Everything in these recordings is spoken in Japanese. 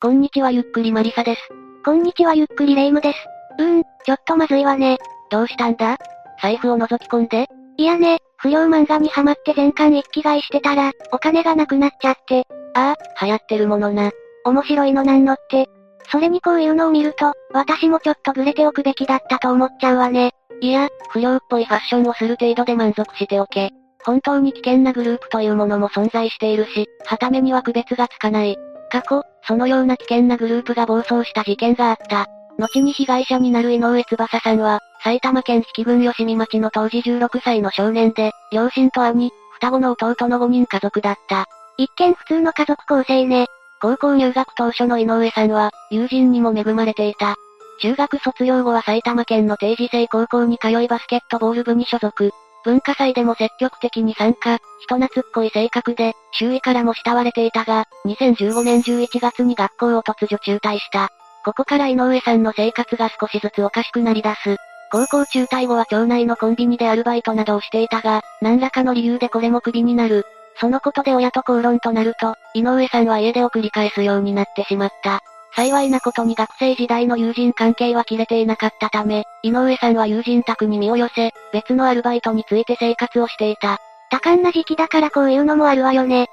こんにちはゆっくりマリサです。こんにちはゆっくりレイムです。うーん、ちょっとまずいわね。どうしたんだ？財布を覗き込んでいやね、不良漫画にハマって全巻一気買いしてたら、お金がなくなっちゃって。ああ、流行ってるものな。面白いのなんのって。それにこういうのを見ると、私もちょっとブレておくべきだったと思っちゃうわね。いや、不良っぽいファッションをする程度で満足しておけ。本当に危険なグループというものも存在しているし、はためには区別がつかない。過去、そのような危険なグループが暴走した事件があった。後に被害者になる井上翼さんは、埼玉県比企郡吉見町の当時16歳の少年で、両親と兄、双子の弟の5人家族だった。一見普通の家族構成ね。高校入学当初の井上さんは、友人にも恵まれていた。中学卒業後は埼玉県の定時制高校に通いバスケットボール部に所属。文化祭でも積極的に参加、人懐っこい性格で、周囲からも慕われていたが、2015年11月に学校を突如中退した。ここから井上さんの生活が少しずつおかしくなり出す。高校中退後は町内のコンビニでアルバイトなどをしていたが、何らかの理由でこれもクビになる。そのことで親と口論となると、井上さんは家出を繰り返すようになってしまった。幸いなことに学生時代の友人関係は切れていなかったため、井上さんは友人宅に身を寄せ、別のアルバイトについて生活をしていた。多感な時期だからこういうのもあるわよね。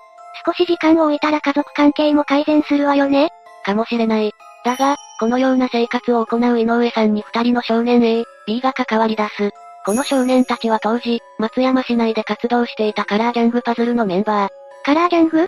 少し時間を置いたら家族関係も改善するわよね。かもしれない。だが、このような生活を行う井上さんに二人の少年 A、B が関わり出す。この少年たちは当時、松山市内で活動していたカラーギャングパズルのメンバー。カラーギャング？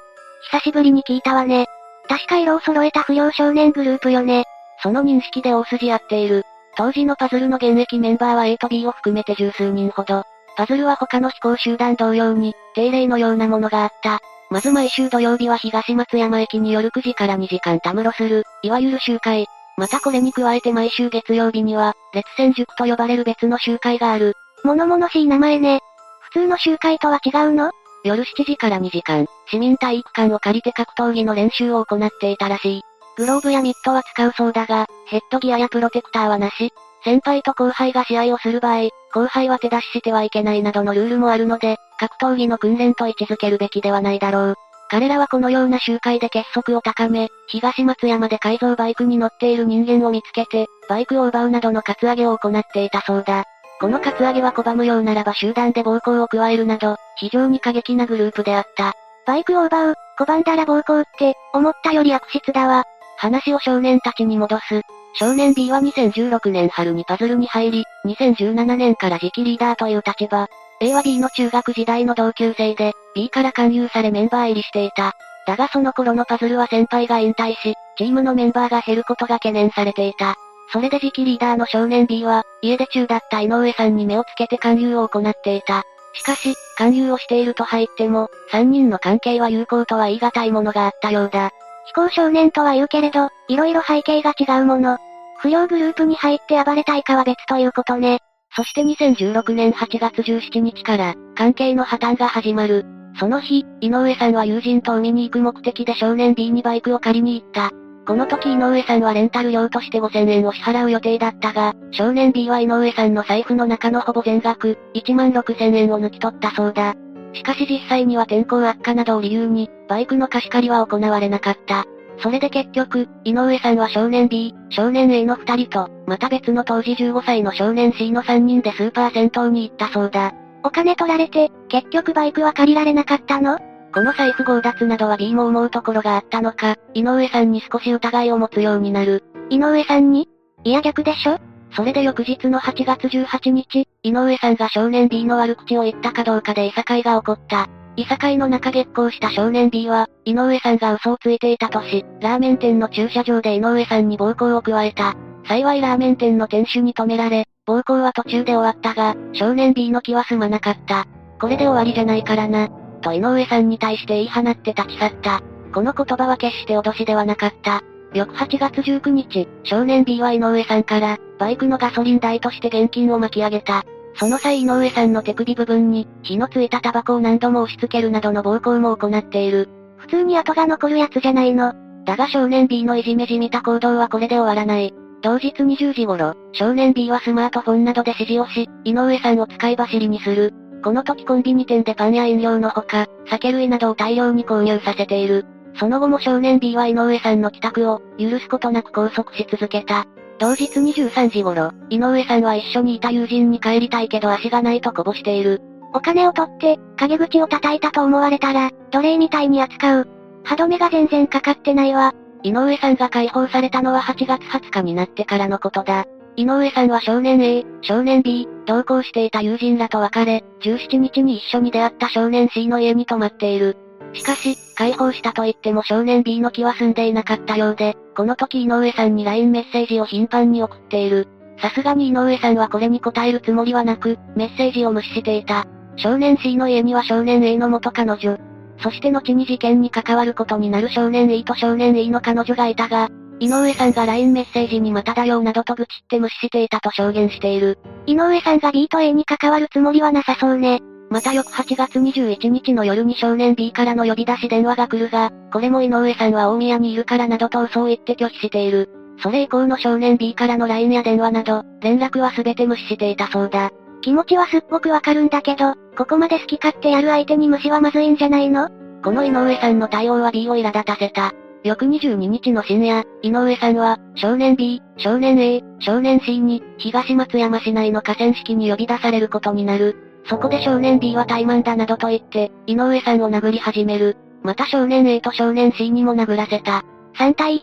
久しぶりに聞いたわね。確か色を揃えた不良少年グループよね。その認識で大筋合っている。当時のパズルの現役メンバーは A と B を含めて十数人ほど。パズルは他の非行集団同様に、定例のようなものがあった。まず毎週土曜日は東松山駅に夜9時から2時間たむろする、いわゆる集会。またこれに加えて毎週月曜日には、列戦塾と呼ばれる別の集会がある。物々しい名前ね。普通の集会とは違うの？夜7時から2時間、市民体育館を借りて格闘技の練習を行っていたらしい。グローブやミットは使うそうだが、ヘッドギアやプロテクターはなし。先輩と後輩が試合をする場合、後輩は手出ししてはいけないなどのルールもあるので、格闘技の訓練と位置づけるべきではないだろう。彼らはこのような集会で結束を高め、東松山で改造バイクに乗っている人間を見つけて、バイクを奪うなどのカツアゲを行っていたそうだ。このカツアゲは拒むようならば集団で暴行を加えるなど、非常に過激なグループであった。バイクを奪う、拒んだら暴行って、思ったより悪質だわ。話を少年たちに戻す。少年 B は2016年春にパズルに入り、2017年から次期リーダーという立場。A は B の中学時代の同級生で、B から勧誘されメンバー入りしていた。だがその頃のパズルは先輩が引退し、チームのメンバーが減ることが懸念されていた。それで次期リーダーの少年 B は、家出中だった井上さんに目をつけて勧誘を行っていた。しかし、勧誘をしていると入っても、三人の関係は有効とは言い難いものがあったようだ。非行少年とは言うけれど、色々背景が違うもの。不良グループに入って暴れたいかは別ということね。そして2016年8月17日から、関係の破綻が始まる。その日、井上さんは友人と海に行く目的で少年 B にバイクを借りに行った。この時井上さんはレンタル料として5000円を支払う予定だったが、少年 B は井上さんの財布の中のほぼ全額、1万6000円を抜き取ったそうだ。しかし実際には天候悪化などを理由に、バイクの貸し借りは行われなかった。それで結局、井上さんは少年 B、少年 A の二人と、また別の当時15歳の少年 C の3人でスーパー銭湯に行ったそうだ。お金取られて、結局バイクは借りられなかったの？この財布強奪などは B も思うところがあったのか、井上さんに少し疑いを持つようになる。井上さんに？いや逆でしょ？それで翌日の8月18日、井上さんが少年 B の悪口を言ったかどうかでいさかいが起こった。いさかいの中月光した少年 B は、井上さんが嘘をついていたとし、ラーメン店の駐車場で井上さんに暴行を加えた。幸いラーメン店の店主に止められ、暴行は途中で終わったが、少年 B の気は済まなかった。これで終わりじゃないからな。と井上さんに対して言い放って立ち去った。この言葉は決して脅しではなかった。翌8月19日、少年 B は井上さんから、バイクのガソリン代として現金を巻き上げた。その際井上さんの手首部分に、火のついたタバコを何度も押し付けるなどの暴行も行っている。普通に跡が残るやつじゃないの。だが少年 B のいじめじみた行動はこれで終わらない。同日20時頃、少年 B はスマートフォンなどで指示をし、井上さんを使い走りにする。この時コンビニ店でパンや飲料のほか、酒類などを大量に購入させている。その後も少年 B は井上さんの帰宅を、許すことなく拘束し続けた。同日23時頃、井上さんは一緒にいた友人に帰りたいけど足がないとこぼしている。お金を取って、陰口を叩いたと思われたら、奴隷みたいに扱う。歯止めが全然かかってないわ。井上さんが解放されたのは8月20日になってからのことだ。井上さんは少年 A、少年 B、同行していた友人らと別れ、17日に一緒に出会った少年 C の家に泊まっている。しかし、解放したと言っても少年 B の気は済んでいなかったようで、この時井上さんに LINE メッセージを頻繁に送っている。さすがに井上さんはこれに答えるつもりはなく、メッセージを無視していた。少年 C の家には少年 A の元彼女。そして後に事件に関わることになる少年 E と少年 E の彼女がいたが、井上さんが LINE メッセージにまただよなどと愚痴って無視していたと証言している。井上さんが B と A に関わるつもりはなさそうね。また翌8月21日の夜に少年 B からの呼び出し電話が来るが、これも井上さんは大宮にいるからなどと嘘を言って拒否している。それ以降の少年 B からの LINE や電話など、連絡は全て無視していたそうだ。気持ちはすっごくわかるんだけど、ここまで好き勝手やる相手に無視はまずいんじゃないの？この井上さんの対応は B を苛立たせた。翌22日の深夜、井上さんは、少年 B、少年 A、少年 C に、東松山市内の河川敷に呼び出されることになる。そこで少年 B は怠慢だなどと言って、井上さんを殴り始める。また少年 A と少年 C にも殴らせた。3対1。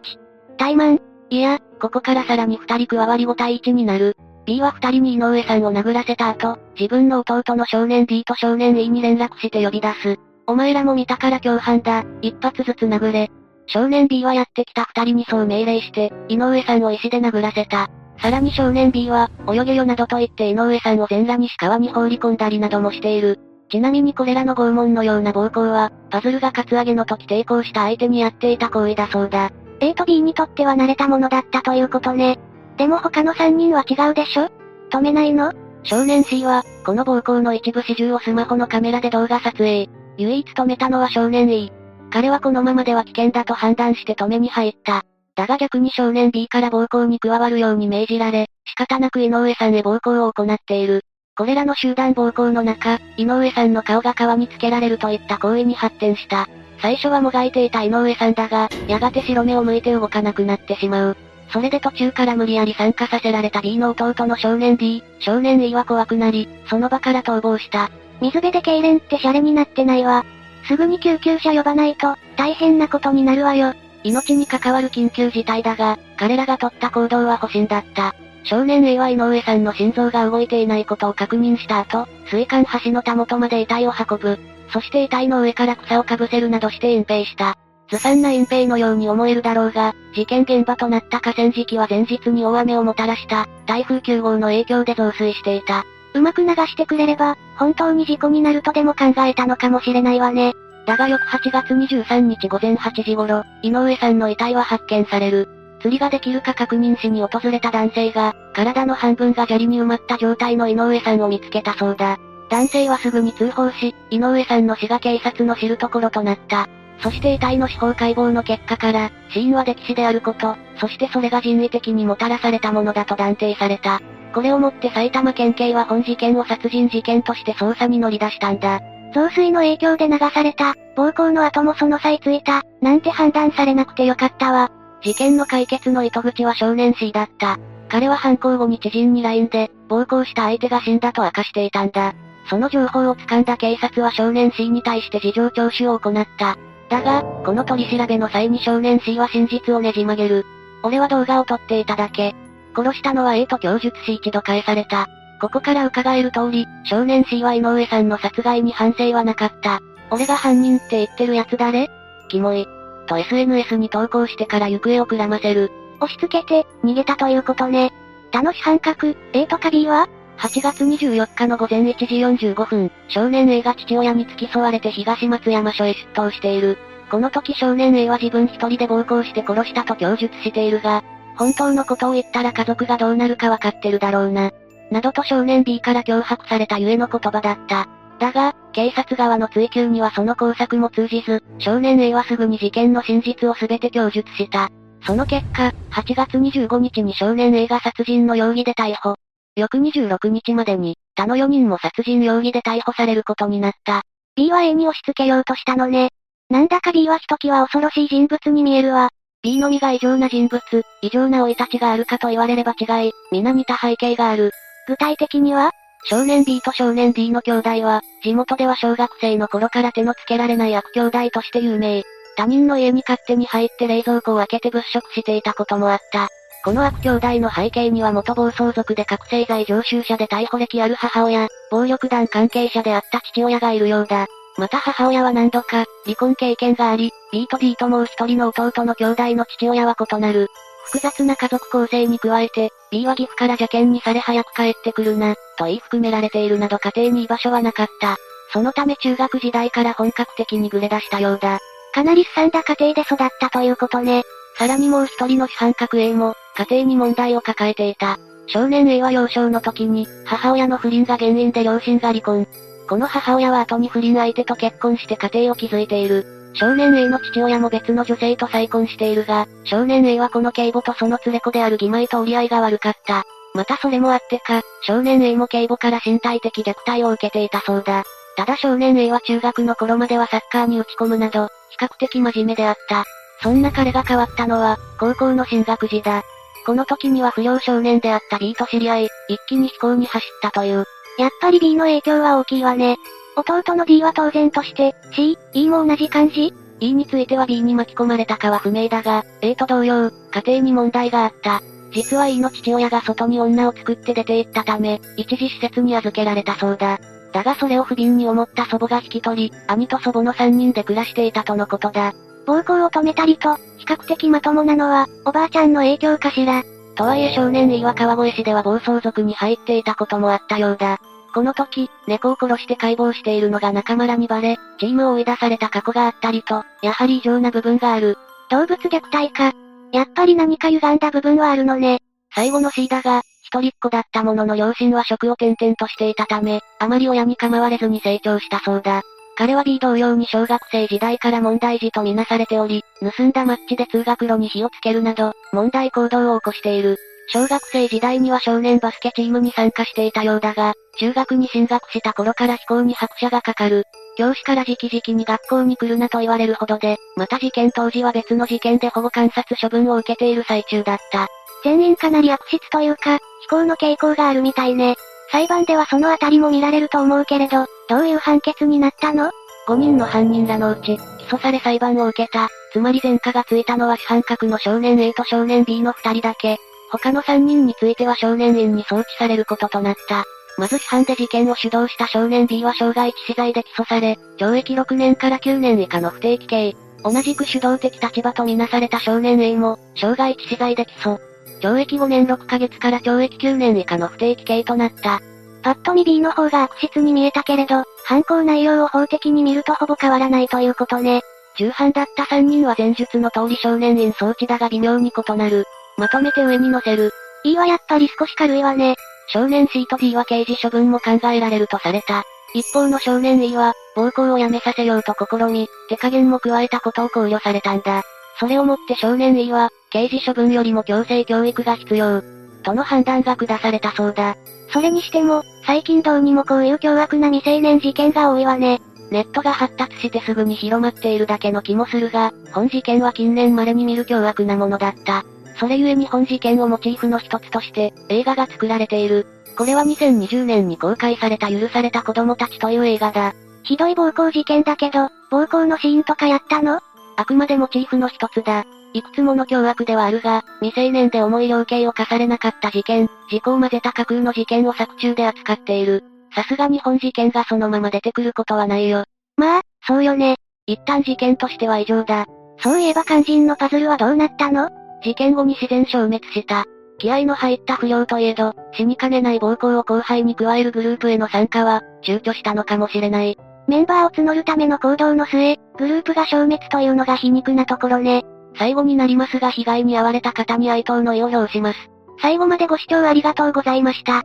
怠慢？いや、ここからさらに2人加わり5対1になる。B は2人に井上さんを殴らせた後、自分の弟の少年 D と少年 E に連絡して呼び出す。お前らも見たから共犯だ、一発ずつ殴れ。少年 B はやってきた二人にそう命令して、井上さんを石で殴らせた。さらに少年 B は、泳げよなどと言って井上さんを全裸にし川に放り込んだりなどもしている。ちなみにこれらの拷問のような暴行は、パズルがカツアゲの時抵抗した相手にやっていた行為だそうだ。A と B にとっては慣れたものだったということね。でも他の3人は違うでしょ？止めないの？少年 C は、この暴行の一部始終をスマホのカメラで動画撮影。唯一止めたのは少年 E。彼はこのままでは危険だと判断して止めに入った。だが逆に少年 B から暴行に加わるように命じられ、仕方なく井上さんへ暴行を行っている。これらの集団暴行の中、井上さんの顔が川につけられるといった行為に発展した。最初はもがいていた井上さんだが、やがて白目を向いて動かなくなってしまう。それで途中から無理やり参加させられた B の弟の少年 D、少年 E は怖くなり、その場から逃亡した。水辺で痙攣ってシャレになってないわ。すぐに救急車呼ばないと、大変なことになるわよ。命に関わる緊急事態だが、彼らが取った行動は保身だった。少年 A は井上さんの心臓が動いていないことを確認した後、水管橋のたもとまで遺体を運ぶ。そして遺体の上から草をかぶせるなどして隠蔽した。ずさんな隠蔽のように思えるだろうが、事件現場となった河川敷は前日に大雨をもたらした、台風9号の影響で増水していた。うまく流してくれれば、本当に事故になるとでも考えたのかもしれないわね。だが翌8月23日午前8時頃、井上さんの遺体は発見される。釣りができるか確認しに訪れた男性が、体の半分が砂利に埋まった状態の井上さんを見つけたそうだ。男性はすぐに通報し、井上さんの死が警察の知るところとなった。そして遺体の司法解剖の結果から、死因は溺死であること、そしてそれが人為的にもたらされたものだと断定された。これをもって埼玉県警は本事件を殺人事件として捜査に乗り出したんだ。増水の影響で流された、暴行の後もその際ついた、なんて判断されなくてよかったわ。事件の解決の糸口は少年 C だった。彼は犯行後に知人に LINE で、暴行した相手が死んだと明かしていたんだ。その情報を掴んだ警察は少年 C に対して事情聴取を行った。だが、この取り調べの際に少年 C は真実をねじ曲げる。俺は動画を撮っていただけ。殺したのは A と供述し一度返された。ここから伺える通り、少年 C は井上さんの殺害に反省はなかった。俺が犯人って言ってる奴誰？キモい。と SNS に投稿してから行方をくらませる。押し付けて、逃げたということね。楽し半角、A とか B は ?8 月24日の午前1時45分、少年 A が父親に付き添われて東松山署へ出頭している。この時少年 A は自分一人で暴行して殺したと供述しているが、本当のことを言ったら家族がどうなるかわかってるだろうな。などと少年 B から脅迫されたゆえの言葉だった。だが、警察側の追及にはその工作も通じず、少年 A はすぐに事件の真実を全て供述した。その結果、8月25日に少年 A が殺人の容疑で逮捕。翌26日までに、他の4人も殺人容疑で逮捕されることになった。B は A に押し付けようとしたのね。なんだか B はひときわ恐ろしい人物に見えるわ。B のみが異常な人物、異常な老い立ちがあるかと言われれば違い、皆似た背景がある。具体的には少年 B と少年 D の兄弟は、地元では小学生の頃から手のつけられない悪兄弟として有名。他人の家に勝手に入って冷蔵庫を開けて物色していたこともあった。この悪兄弟の背景には元暴走族で覚醒剤常習者で逮捕歴ある母親、暴力団関係者であった父親がいるようだ。また母親は何度か、離婚経験があり、B と D ともう一人の弟の兄弟の父親は異なる。複雑な家族構成に加えて、B は岐阜から邪険にされ早く帰ってくるな、と言い含められているなど家庭に居場所はなかった。そのため中学時代から本格的にぐれ出したようだ。かなりすんだ家庭で育ったということね。さらにもう一人の主犯格 A も、家庭に問題を抱えていた。少年 A は幼少の時に、母親の不倫が原因で両親が離婚。この母親は後に不倫相手と結婚して家庭を築いている。少年 A の父親も別の女性と再婚しているが、少年 A はこの警母とその連れ子である義妹と折り合いが悪かった。またそれもあってか、少年 A も警母から身体的虐待を受けていたそうだ。ただ少年 A は中学の頃まではサッカーに打ち込むなど、比較的真面目であった。そんな彼が変わったのは、高校の進学時だ。この時には不良少年であった B と知り合い、一気に飛行に走ったという。やっぱり B の影響は大きいわね。弟の D は当然として、C、E も同じ感じ E については B に巻き込まれたかは不明だが、A と同様、家庭に問題があった。実は E の父親が外に女を作って出て行ったため、一時施設に預けられたそうだ。だがそれを不憫に思った祖母が引き取り、兄と祖母の3人で暮らしていたとのことだ。暴行を止めたりと、比較的まともなのは、おばあちゃんの影響かしら。とはいえ少年 E は川越市では暴走族に入っていたこともあったようだ。この時、猫を殺して解剖しているのが仲間らにバレ、チームを追い出された過去があったりと、やはり異常な部分がある。動物虐待か。やっぱり何か歪んだ部分はあるのね。最後の C だが、一人っ子だったものの両親は職を転々としていたため、あまり親に構われずに成長したそうだ。彼は B 同様に小学生時代から問題児とみなされており、盗んだマッチで通学路に火をつけるなど、問題行動を起こしている。小学生時代には少年バスケチームに参加していたようだが、中学に進学した頃から飛行に拍車がかかる。教師から直々に学校に来るなと言われるほどで、また事件当時は別の事件で保護観察処分を受けている最中だった。全員かなり悪質というか、非行の傾向があるみたいね。裁判ではそのあたりも見られると思うけれど、どういう判決になったの ?5 人の犯人らのうち、起訴され裁判を受けた、つまり前科がついたのは主犯格の少年 A と少年 B の2人だけ。他の3人については少年院に送致されることとなった。まず批判で事件を主導した少年 B は傷害致死罪で起訴され、懲役6年から9年以下の不定期刑。同じく主導的立場とみなされた少年 A も、傷害致死罪で起訴。懲役5年6ヶ月から懲役9年以下の不定期刑となった。パッと見 B の方が悪質に見えたけれど、犯行内容を法的に見るとほぼ変わらないということね。重犯だった3人は前述の通り少年院送致だが微妙に異なる。まとめて上に乗せる。E はやっぱり少し軽いわね。少年 C と D は刑事処分も考えられるとされた。一方の少年 E は、暴行をやめさせようと試み、手加減も加えたことを考慮されたんだ。それをもって少年 E は、刑事処分よりも強制教育が必要。との判断が下されたそうだ。それにしても、最近どうにもこういう凶悪な未成年事件が多いわね。ネットが発達してすぐに広まっているだけの気もするが、本事件は近年稀に見る凶悪なものだった。それゆえに本事件をモチーフの一つとして、映画が作られている。これは2020年に公開された許された子供たちという映画だ。ひどい暴行事件だけど、暴行のシーンとかやったの？あくまでモチーフの一つだ。いくつもの凶悪ではあるが、未成年で重い量刑を課されなかった事件、事故を混ぜた架空の事件を作中で扱っている。さすがに本事件がそのまま出てくることはないよ。まあ、そうよね。一旦事件としては異常だ。そういえば肝心のパズルはどうなったの？事件後に自然消滅した。気合の入った不良といえど、死にかねない暴行を後輩に加えるグループへの参加は、躊躇したのかもしれない。メンバーを募るための行動の末、グループが消滅というのが皮肉なところね。最後になりますが被害に遭われた方に哀悼の意を表します。最後までご視聴ありがとうございました。